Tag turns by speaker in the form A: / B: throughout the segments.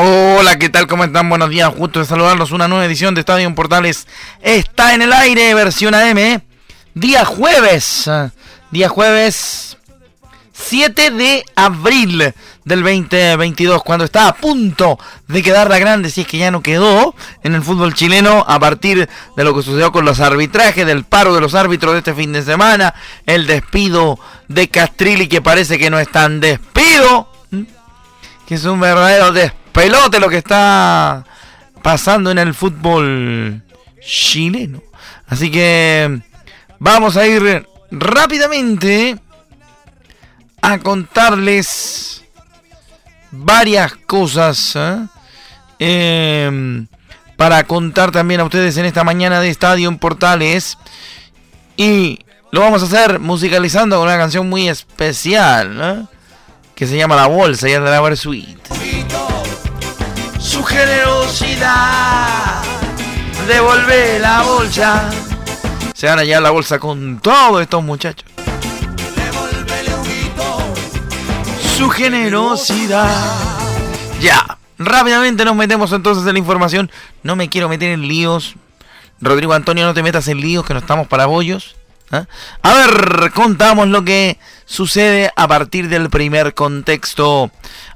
A: Hola, ¿qué tal? ¿Cómo están? Buenos días, justo de saludarlos. Una nueva edición de Estadio Portales está en el aire, versión AM. Día jueves, día jueves 7 de abril del 2022, cuando está a punto de quedar la grande, si es que ya no quedó en el fútbol chileno, a partir de lo que sucedió con los arbitrajes, del paro de los árbitros de este fin de semana, el despido de Castrilli, que parece que no es tan despido, que es un verdadero despelote lo que está pasando en el fútbol chileno. Así que vamos a ir rápidamente a contarles varias cosas ¿eh? Em, para contar también a ustedes en esta mañana de Estadio en Portales. Y lo vamos a hacer musicalizando con una canción muy especial ¿eh? Que se llama La Bolsa y la Suite. Su generosidad devuelve la bolsa. Se van a llevar la bolsa con todos estos muchachos. su generosidad. Ya, rápidamente nos metemos entonces en la información. No me quiero meter en líos. Rodrigo Antonio, no te metas en líos, que no estamos para bollos. ¿Ah? A ver, contamos lo que sucede a partir del primer contexto.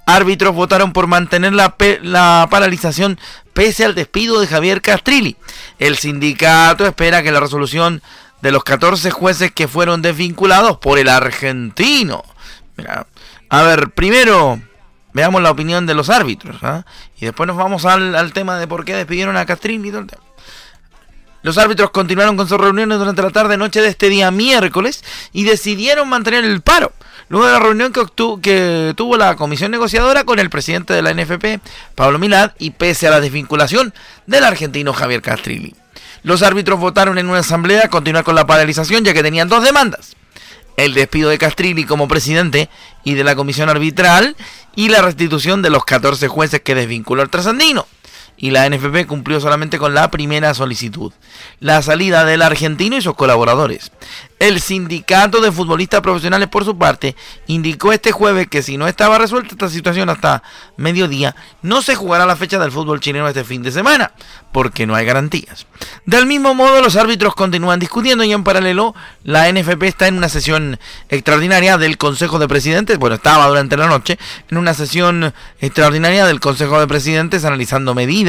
A: Árbitros votaron por mantener la, la paralización pese al despido de Javier Castrilli. El sindicato espera que la resolución de los 14 jueces que fueron desvinculados por el argentino. Mira, a ver, primero veamos la opinión de los árbitros. ¿ah? Y después nos vamos al, tema de por qué despidieron a Castrín y todo el tema. Los árbitros continuaron con sus reuniones durante la tarde noche de este día miércoles y decidieron mantener el paro. Luego de la reunión que, que, tuvo la comisión negociadora con el presidente de la NFP, Pablo Milad, y pese a la desvinculación del argentino Javier Castrilli. Los árbitros votaron en una asamblea continuar con la paralización ya que tenían dos demandas el despido de Castrilli como presidente y de la comisión arbitral y la restitución de los 14 jueces que desvinculó al trasandino y la NFP cumplió solamente con la primera solicitud, la salida del argentino y sus colaboradores. El sindicato de futbolistas profesionales, por su parte, indicó este jueves que si no estaba resuelta esta situación hasta mediodía, no se jugará la fecha del fútbol chileno este fin de semana, porque no hay garantías. Del mismo modo, los árbitros continúan discutiendo y en paralelo, la NFP está en una sesión extraordinaria del Consejo de Presidentes, bueno, estaba durante la noche, en una sesión extraordinaria del Consejo de Presidentes analizando medidas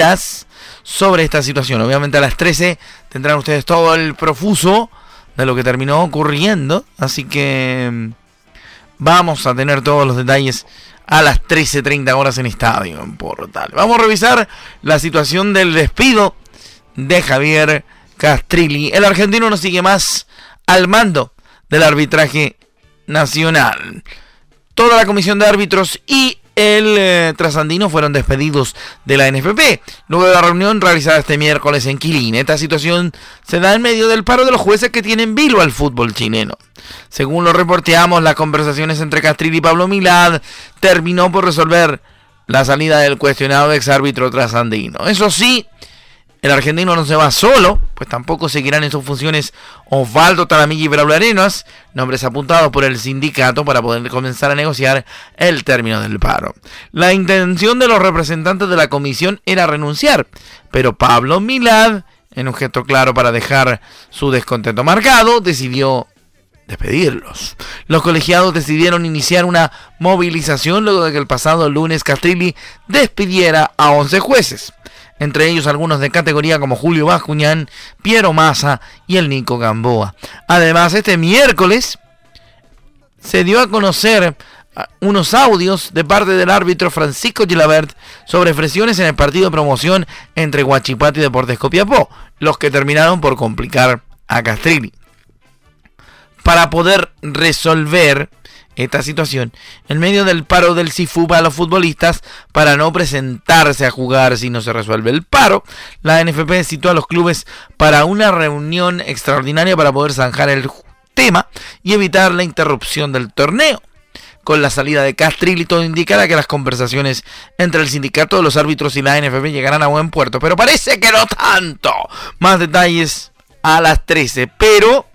A: sobre esta situación. Obviamente a las 13 tendrán ustedes todo el profuso de lo que terminó ocurriendo. Así que mm, vamos a tener todos los detalles a las 13.30 horas en Estadio en Portal. Vamos a revisar la situación del despido de Javier Castrilli. El argentino no sigue más al mando del arbitraje nacional. Toda la comisión de árbitros y el eh, trasandino fueron despedidos de la NFP. Luego de la reunión realizada este miércoles en Quilín, esta situación se da en medio del paro de los jueces que tienen vilo al fútbol chileno. Según lo reporteamos, las conversaciones entre Castrilli y Pablo Milad terminó por resolver la salida del cuestionado exárbitro trasandino. Eso sí, el argentino no se va solo, pues tampoco seguirán en sus funciones Osvaldo Talamilla y Braulio Arenas, nombres apuntados por el sindicato para poder comenzar a negociar el término del paro. La intención de los representantes de la comisión era renunciar, pero Pablo Milad, en un gesto claro para dejar su descontento marcado, decidió despedirlos. Los colegiados decidieron iniciar una movilización luego de que el pasado lunes Castrilli despidiera a 11 jueces entre ellos algunos de categoría como Julio Bascuñán, Piero Massa y el Nico Gamboa. Además, este miércoles se dio a conocer unos audios de parte del árbitro Francisco Gilabert sobre presiones en el partido de promoción entre Guachipato y Deportes Copiapó, los que terminaron por complicar a Castrilli. Para poder resolver esta situación, en medio del paro del CIFU para los futbolistas, para no presentarse a jugar si no se resuelve el paro, la NFP citó a los clubes para una reunión extraordinaria para poder zanjar el tema y evitar la interrupción del torneo. Con la salida de Castrilli todo indicará que las conversaciones entre el sindicato de los árbitros y la NFP llegarán a buen puerto, pero parece que no tanto. Más detalles a las 13, pero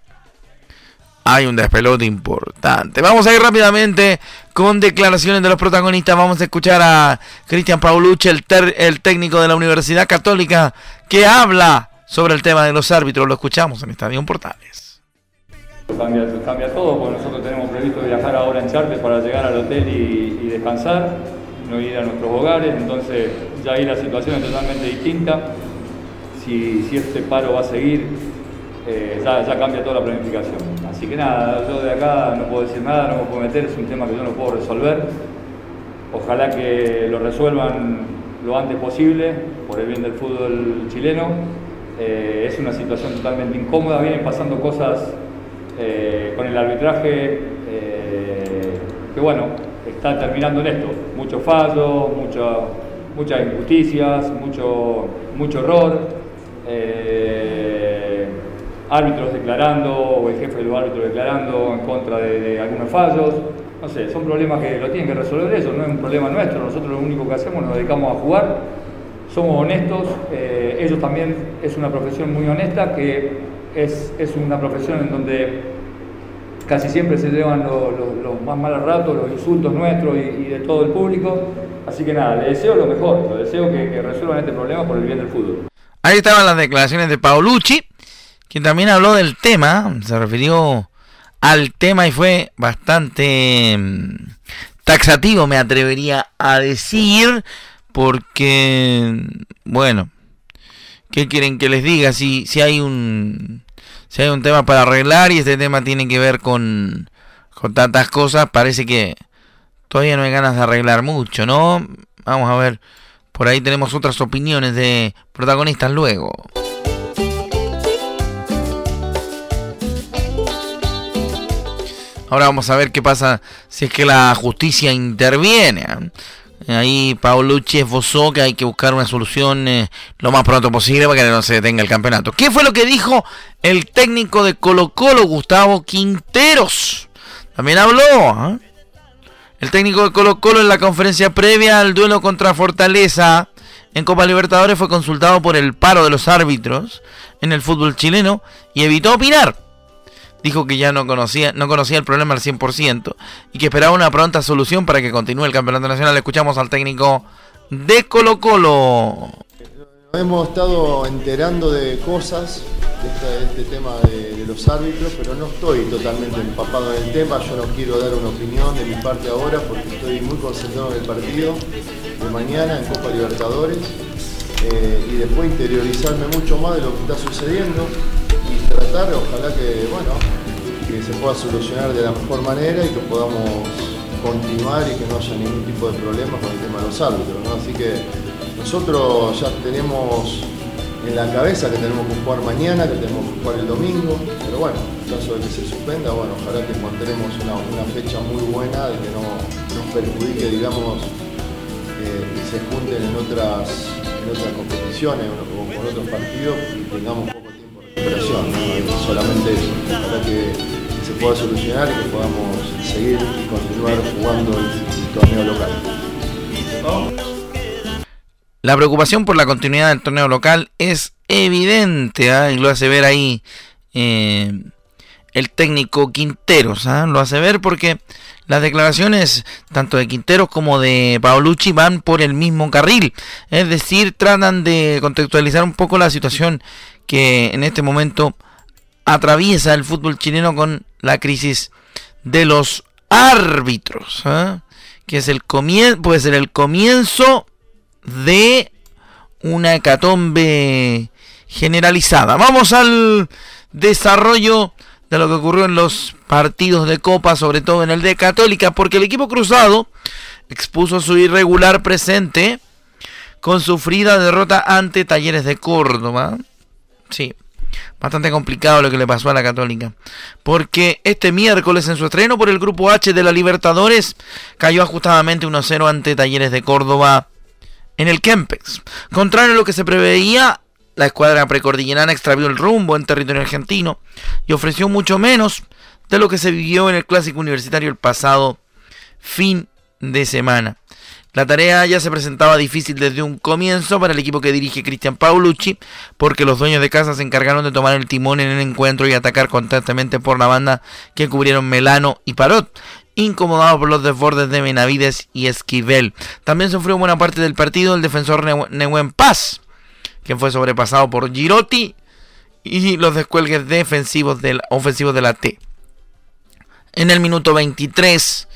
A: hay un despelote importante. Vamos a ir rápidamente con declaraciones de los protagonistas. Vamos a escuchar a Cristian Paulucci, el, el técnico de la Universidad Católica, que habla sobre el tema de los árbitros. Lo escuchamos en Estadio Portales.
B: Cambia, todo, porque nosotros tenemos previsto viajar ahora en charter para llegar al hotel y, descansar, no ir a nuestros hogares, entonces ya ahí la situación es totalmente distinta. Si este paro va a seguir, eh, ya, cambia toda la planificación. Así que nada, yo de acá no puedo decir nada, no me puedo meter, es un tema que yo no puedo resolver. Ojalá que lo resuelvan lo antes posible, por el bien del fútbol chileno. Eh, es una situación totalmente incómoda, vienen pasando cosas eh, con el arbitraje, eh, que bueno, está terminando en esto. Muchos fallos, muchas injusticias, mucho, mucho error. Árbitros declarando, o el jefe de los árbitros declarando en contra de, algunos fallos. No sé, son problemas que lo tienen que resolver ellos, no es un problema nuestro. Nosotros lo único que hacemos nos dedicamos a jugar, somos honestos. ellos también es una profesión muy honesta que es, una profesión en donde casi siempre se llevan los, más malos ratos, los insultos nuestros y, de todo el público. Así que nada, le deseo lo mejor, le deseo que, resuelvan este problema por el bien del fútbol.
A: Ahí estaban las declaraciones de Paolucci, quien también habló del tema, se refirió al tema y fue bastante mm, taxativo, me atrevería a decir, porque, bueno, ¿qué quieren que les diga? Si, si hay un si hay un tema para arreglar y este tema tiene que ver con, con tantas cosas, parece que todavía no hay ganas de arreglar mucho, ¿no? Vamos a ver, por ahí tenemos otras opiniones de protagonistas luego. Ahora vamos a ver qué pasa si es que la justicia interviene. ¿eh? Ahí Paolucci esbozó que hay que buscar una solución eh, lo más pronto posible para que no se detenga el campeonato. ¿Qué fue lo que dijo el técnico de Colo Colo, Gustavo Quinteros? También habló. ¿ah? El técnico de Colo Colo en la conferencia previa al duelo contra Fortaleza en Copa Libertadores fue consultado por el paro de los árbitros en el fútbol chileno y evitó opinar dijo que ya no conocía, no conocía el problema al 100% y que esperaba una pronta solución para que continúe el campeonato nacional. Escuchamos al técnico de Colo Colo.
C: Hemos estado enterando de cosas de este, tema de, los árbitros, pero no estoy totalmente empapado en el tema. Yo no quiero dar una opinión de mi parte ahora porque estoy muy concentrado en el partido de mañana en Copa Libertadores eh, y después interiorizarme mucho más de lo que está sucediendo ojalá que, bueno, que se pueda solucionar de la mejor manera y que podamos continuar y que no haya ningún tipo de problema con el tema de los árbitros. Así que nosotros ya tenemos en la cabeza que tenemos que jugar mañana, que tenemos que jugar el domingo, pero bueno, en caso de que se suspenda, bueno, ojalá que encontremos una, fecha muy buena, de que no nos perjudique, digamos, eh, y se junten en otras, en otras competiciones o, con otros partidos y tengamos Para que, se pueda solucionar y que podamos seguir continuar jugando el, torneo local.
A: La preocupación por la continuidad del torneo local es evidente, ¿ah? y lo hace ver ahí eh, el técnico Quinteros, ¿ah? lo hace ver porque las declaraciones tanto de Quinteros como de Paolucci van por el mismo carril, es decir, tratan de contextualizar un poco la situación que en este momento atraviesa el fútbol chileno con la crisis de los árbitros, ¿eh? que es el comienzo, puede ser el comienzo de una hecatombe generalizada. Vamos al desarrollo de lo que ocurrió en los partidos de Copa, sobre todo en el de Católica, porque el equipo cruzado expuso su irregular presente con sufrida derrota ante Talleres de Córdoba. Sí, bastante complicado lo que le pasó a la Católica. Porque este miércoles en su estreno por el Grupo H de la Libertadores cayó ajustadamente 1-0 ante Talleres de Córdoba en el Kempex. Contrario a lo que se preveía, la escuadra precordillerana extravió el rumbo en territorio argentino y ofreció mucho menos de lo que se vivió en el Clásico Universitario el pasado fin de semana. La tarea ya se presentaba difícil desde un comienzo para el equipo que dirige Cristian Paulucci, porque los dueños de casa se encargaron de tomar el timón en el encuentro y atacar constantemente por la banda que cubrieron Melano y Parot, incomodados por los desbordes de Benavides y Esquivel. También sufrió buena parte del partido el defensor Nehuen Paz, quien fue sobrepasado por Girotti y los descuelgues defensivos del, ofensivos de la T. En el minuto 23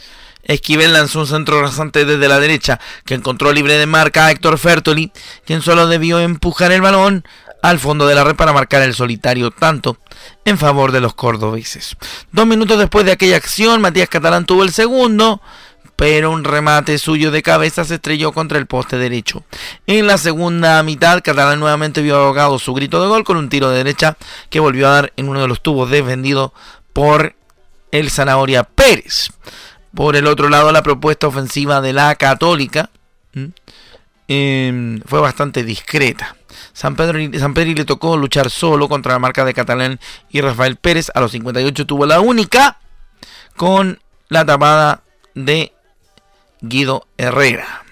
A: Esquivel lanzó un centro rasante desde la derecha, que encontró libre de marca a Héctor Fertoli, quien solo debió empujar el balón al fondo de la red para marcar el solitario tanto en favor de los cordobeses. Dos minutos después de aquella acción, Matías Catalán tuvo el segundo, pero un remate suyo de cabeza se estrelló contra el poste derecho. En la segunda mitad, Catalán nuevamente vio ahogado su grito de gol con un tiro de derecha que volvió a dar en uno de los tubos defendido por el Zanahoria Pérez. Por el otro lado, la propuesta ofensiva de la Católica em, fue bastante discreta. San Pedro, San Pedro le tocó luchar solo contra la marca de Catalán y Rafael Pérez. A los 58 tuvo la única con la tapada de Guido Herrera.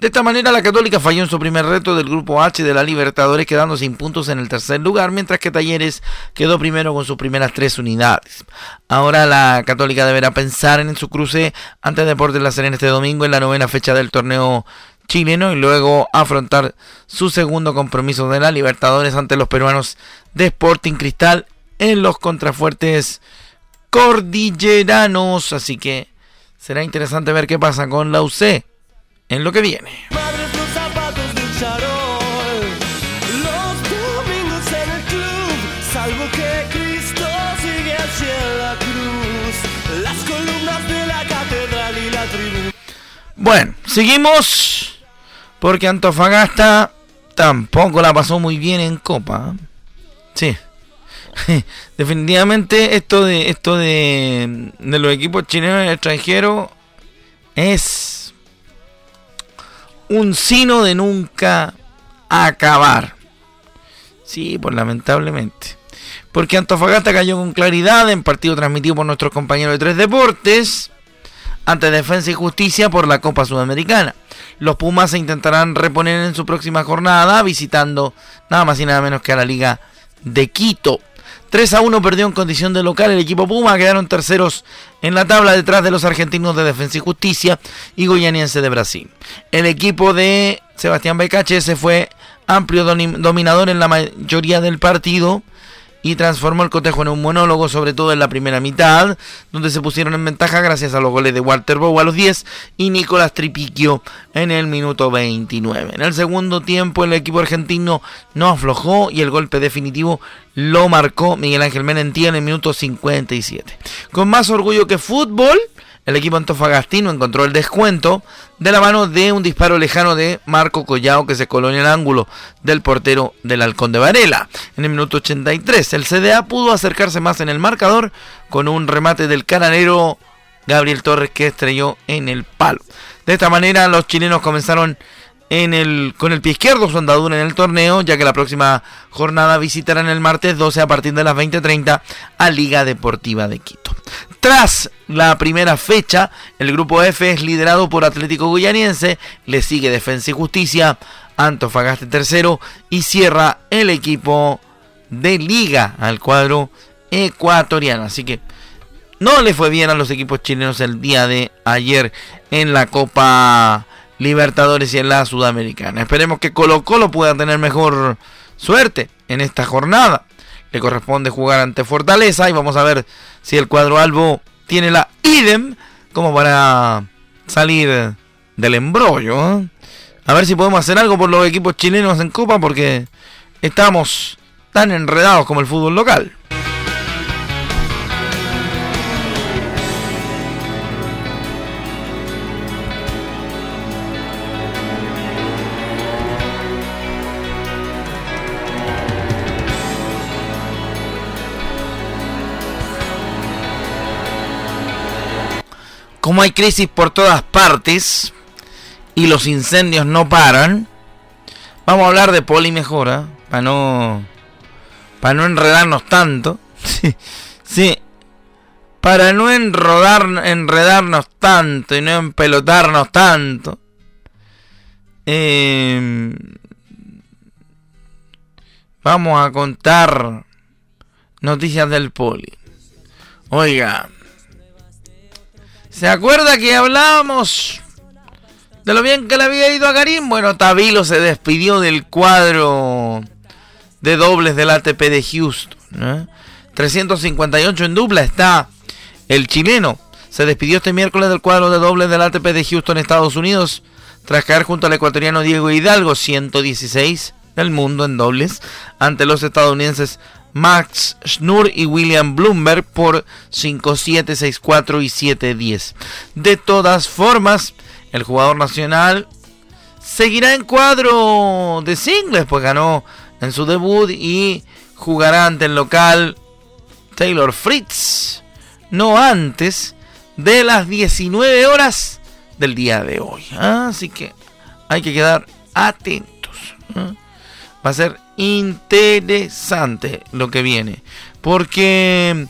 A: De esta manera, la Católica falló en su primer reto del grupo H de la Libertadores, quedando sin puntos en el tercer lugar, mientras que Talleres quedó primero con sus primeras tres unidades. Ahora la Católica deberá pensar en su cruce ante Deportes La Serena este domingo en la novena fecha del torneo chileno y luego afrontar su segundo compromiso de la Libertadores ante los peruanos de Sporting Cristal en los contrafuertes cordilleranos. Así que será interesante ver qué pasa con la UC en lo que viene. Bueno, seguimos porque Antofagasta tampoco la pasó muy bien en Copa. Sí. Definitivamente esto de esto de, de los equipos chilenos y extranjeros es un sino de nunca acabar. Sí, pues lamentablemente. Porque Antofagasta cayó con claridad en partido transmitido por nuestros compañeros de Tres Deportes ante Defensa y Justicia por la Copa Sudamericana. Los Pumas se intentarán reponer en su próxima jornada visitando nada más y nada menos que a la Liga de Quito. 3 a 1 perdió en condición de local el equipo Puma, quedaron terceros en la tabla detrás de los argentinos de Defensa y Justicia y Goyaniense de Brasil. El equipo de Sebastián Becache se fue amplio dominador en la mayoría del partido y transformó el cotejo en un monólogo, sobre todo en la primera mitad, donde se pusieron en ventaja gracias a los goles de Walter Bow a los 10 y Nicolás Tripiquio en el minuto 29. En el segundo tiempo el equipo argentino no aflojó y el golpe definitivo lo marcó Miguel Ángel Menentía en el minuto 57. Con más orgullo que fútbol, el equipo antofagastino encontró el descuento de la mano de un disparo lejano de Marco Collao que se coló en el ángulo del portero del Halcón de Varela. En el minuto 83, el CDA pudo acercarse más en el marcador con un remate del cananero Gabriel Torres que estrelló en el palo. De esta manera, los chilenos comenzaron en el, con el pie izquierdo su andadura en el torneo, ya que la próxima jornada visitarán el martes 12 a partir de las 20:30 a Liga Deportiva de Quito. Tras la primera fecha, el grupo F es liderado por Atlético Guyaniense, le sigue Defensa y Justicia, Antofagasta tercero y cierra el equipo de Liga al cuadro ecuatoriano. Así que no le fue bien a los equipos chilenos el día de ayer en la Copa Libertadores y en la Sudamericana. Esperemos que Colo Colo pueda tener mejor suerte en esta jornada. Le corresponde jugar ante Fortaleza y vamos a ver si el cuadro albo tiene la idem como para salir del embrollo. ¿eh? A ver si podemos hacer algo por los equipos chilenos en Copa porque estamos tan enredados como el fútbol local. Como hay crisis por todas partes y los incendios no paran, vamos a hablar de polimejora para no para no enredarnos tanto. Sí. Para no enredarnos tanto y no empelotarnos tanto. Eh, vamos a contar noticias del poli. Oiga, ¿se acuerda que hablábamos de lo bien que le había ido a Karim? Bueno, Tabilo se despidió del cuadro de dobles del ATP de Houston. 358 en dupla está el chileno. Se despidió este miércoles del cuadro de dobles del ATP de Houston, Estados Unidos, tras caer junto al ecuatoriano Diego Hidalgo, 116 del mundo en dobles, ante los estadounidenses Max Schnur y William Bloomberg por 5-7, 6-4 y 7-10. De todas formas, el jugador nacional seguirá en cuadro de singles, pues ganó en su debut y jugará ante el local Taylor Fritz, no antes de las 19 horas del día de hoy. Así que hay que quedar atentos. Va a ser interesante lo que viene. Porque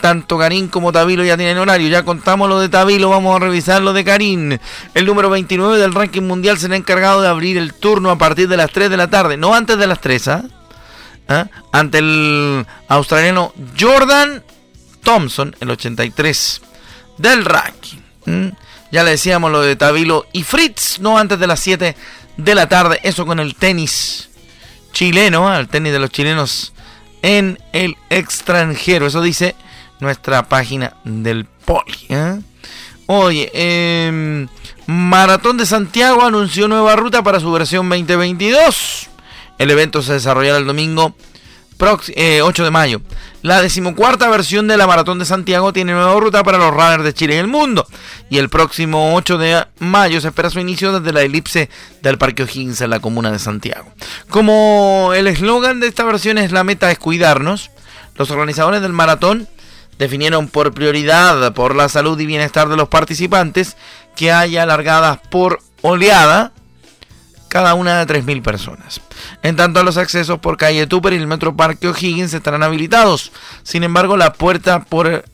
A: tanto Karim como Tabilo ya tienen horario. Ya contamos lo de Tabilo, vamos a revisar lo de Karim. El número 29 del ranking mundial será encargado de abrir el turno a partir de las 3 de la tarde, no antes de las 3, ¿ah? ¿Ah? Ante el australiano Jordan Thompson, el 83 del ranking. Ya le decíamos lo de Tabilo y Fritz, no antes de las 7 de la tarde. Eso con el tenis chileno, el tenis de los chilenos en el extranjero. Eso dice nuestra página del Poli. ¿eh? Oye, em, Maratón de Santiago anunció nueva ruta para su versión 2022. El evento se desarrollará el domingo 8 eh, de mayo. La decimocuarta versión de la Maratón de Santiago tiene nueva ruta para los runners de Chile y el mundo. Y el próximo 8 de mayo se espera su inicio desde la elipse del Parque O'Higgins en la comuna de Santiago. Como el eslogan de esta versión es la meta es cuidarnos, los organizadores del maratón definieron por prioridad por la salud y bienestar de los participantes que haya largadas por oleada cada una de 3.000 personas. En tanto, los accesos por calle Tupper y el Metro Parque O'Higgins estarán habilitados. Sin embargo, la puerta por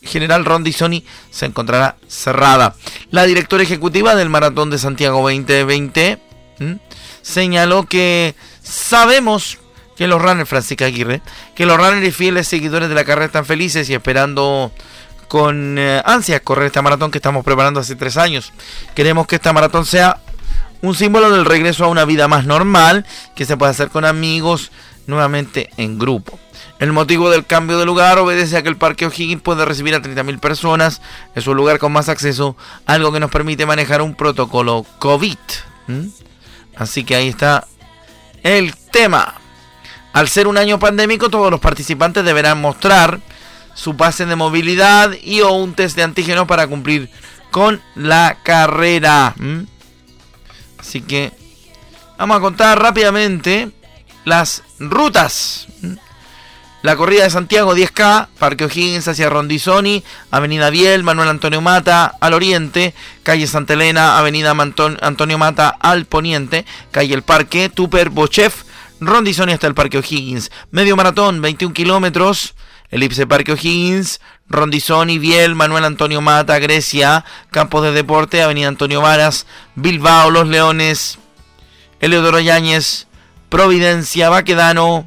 A: General Rondizoni se encontrará cerrada. La directora ejecutiva del Maratón de Santiago 2020 señaló que sabemos que los runners, Francisca Aguirre, que los runners y fieles seguidores de la carrera están felices y esperando con eh, ansias correr esta maratón que estamos preparando hace tres años. Queremos que esta maratón sea un símbolo del regreso a una vida más normal que se puede hacer con amigos nuevamente en grupo. El motivo del cambio de lugar obedece a que el Parque O'Higgins puede recibir a 30.000 personas. Es un lugar con más acceso, algo que nos permite manejar un protocolo COVID. Así que ahí está el tema. Al ser un año pandémico, todos los participantes deberán mostrar su pase de movilidad y o un test de antígeno para cumplir con la carrera. Así que vamos a contar rápidamente las rutas. La corrida de Santiago 10K, Parque O'Higgins hacia Rondizoni, Avenida Biel, Manuel Antonio Mata al oriente, calle Santa Elena, Avenida Antonio Mata al poniente, calle El Parque, Tupper, Bochef, Rondizoni hasta el Parque O'Higgins. Medio maratón, 21 kilómetros. Elipse Parque O'Higgins, Rondizoni, Biel, Manuel Antonio Mata, Grecia, Campos de Deporte, Avenida Antonio Varas, Bilbao, Los Leones, Eleodoro Yáñez, Providencia, Baquedano,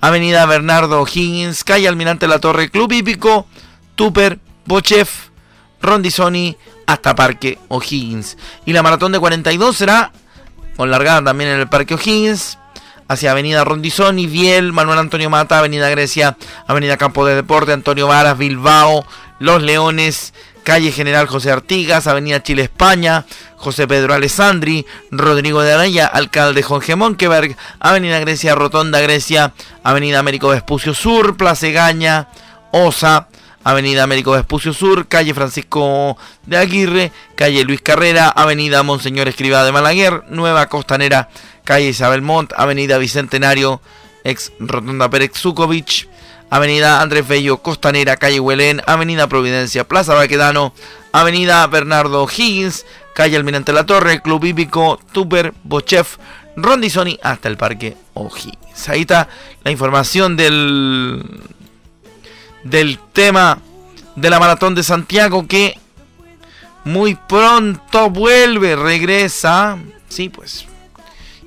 A: Avenida Bernardo O'Higgins, Calle Almirante La Torre, Club Hípico, Tupper, Bochef, Rondizoni, hasta Parque O'Higgins. Y la maratón de 42 será con largada también en el Parque O'Higgins, hacia Avenida Rondizoni, Biel, Manuel Antonio Mata, Avenida Grecia, Avenida Campo de Deporte, Antonio Varas, Bilbao, Los Leones, Calle General José Artigas, Avenida Chile España, José Pedro Alessandri, Rodrigo de Araya, Alcalde Jorge Monkeberg, Avenida Grecia, Rotonda Grecia, Avenida Américo Vespucio Sur, Plaza Gaña, Osa, Avenida Américo Vespucio Sur, calle Francisco de Aguirre, calle Luis Carrera, Avenida Monseñor Escribá de Malaguer, Nueva Costanera, calle Isabel Montt, Avenida Bicentenario, ex Rotonda Pérez Zukovich, Avenida Andrés Bello, Costanera, Calle Huelén, Avenida Providencia, Plaza Baquedano, Avenida Bernardo Higgins, Calle Almirante La Torre, Club Hípico, Tuber, Bochef, Rondizoni, hasta el Parque O'Higgins. Ahí está la información del, del tema de la Maratón de Santiago que muy pronto vuelve, regresa. Sí, pues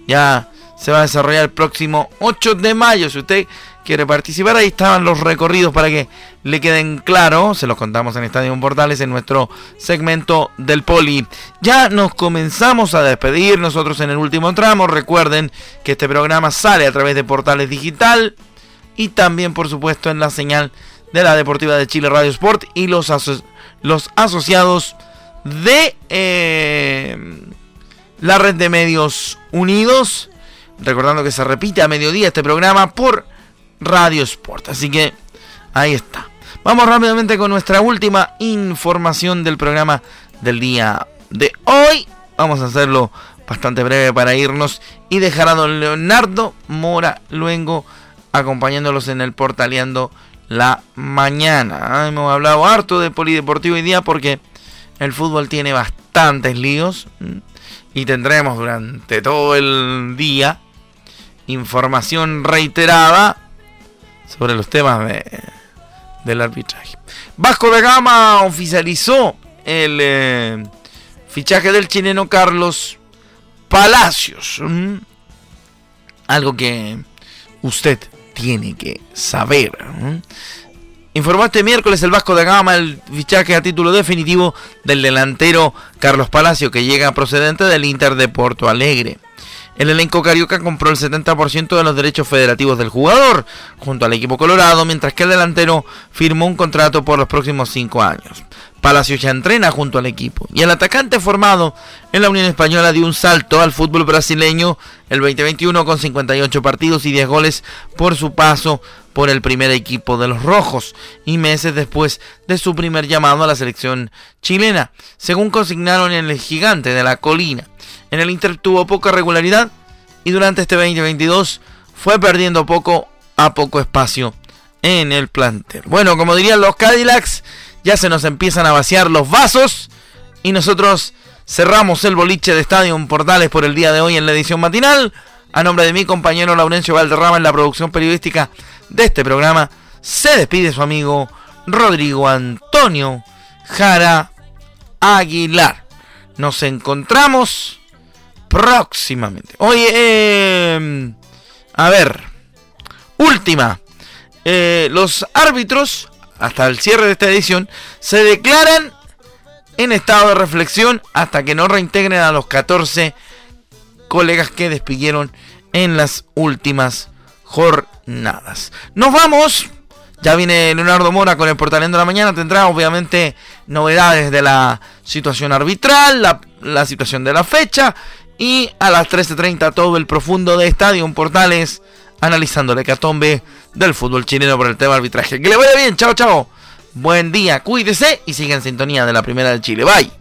A: ya se va a desarrollar el próximo 8 de mayo. Si usted quiere participar, ahí estaban los recorridos para que le queden claros. Se los contamos en Estadio Portales en nuestro segmento del Poli. Ya nos comenzamos a despedir nosotros en el último tramo. Recuerden que este programa sale a través de Portales Digital y también, por supuesto, en la señal de la Deportiva de Chile Radio Sport y los, los asociados de eh, la red de medios unidos. Recordando que se repite a mediodía este programa por Radio Sport. Así que ahí está. Vamos rápidamente con nuestra última información del programa del día de hoy. Vamos a hacerlo bastante breve para irnos y dejar a don Leonardo Mora Luengo acompañándolos en el Portaleando la mañana. Hemos hablado harto de polideportivo hoy día porque el fútbol tiene bastantes líos y tendremos durante todo el día información reiterada sobre los temas de, del arbitraje. Vasco de Gama oficializó el eh, fichaje del chileno Carlos Palacios. Algo que usted tiene que saber. Informó este miércoles el Vasco de Gama el fichaje a título definitivo del delantero Carlos Palacio que llega procedente del Inter de Porto Alegre. El elenco carioca compró el 70% de los derechos federativos del jugador junto al equipo colorado, mientras que el delantero firmó un contrato por los próximos cinco años. Palacio ya entrena junto al equipo y el atacante formado en la Unión Española dio un salto al fútbol brasileño el 2021 con 58 partidos y 10 goles por su paso por el primer equipo de los Rojos y meses después de su primer llamado a la selección chilena, según consignaron en el gigante de la colina. En el Inter tuvo poca regularidad y durante este 2022 fue perdiendo poco a poco espacio en el plantel. Bueno, como dirían los Cadillacs, ya se nos empiezan a vaciar los vasos y nosotros cerramos el boliche de Estadio Portales por el día de hoy en la edición matinal. A nombre de mi compañero Laurencio Valderrama en la producción periodística de este programa, se despide su amigo Rodrigo Antonio Jara Aguilar. Nos encontramos próximamente. Oye, em, a ver, última. Eh, los árbitros hasta el cierre de esta edición, se declaran en estado de reflexión hasta que no reintegren a los 14 colegas que despidieron en las últimas jornadas. Nos vamos. Ya viene Leonardo Mora con el Portalendo de la Mañana. Tendrá obviamente novedades de la situación arbitral, la, la situación de la fecha. Y a las 13.30 todo el profundo de Estadio Portales analizando la hecatombe del fútbol chileno por el tema arbitraje. Que le vaya bien, chao, chao. Buen día, cuídese y siga en sintonía de la primera de Chile. Bye.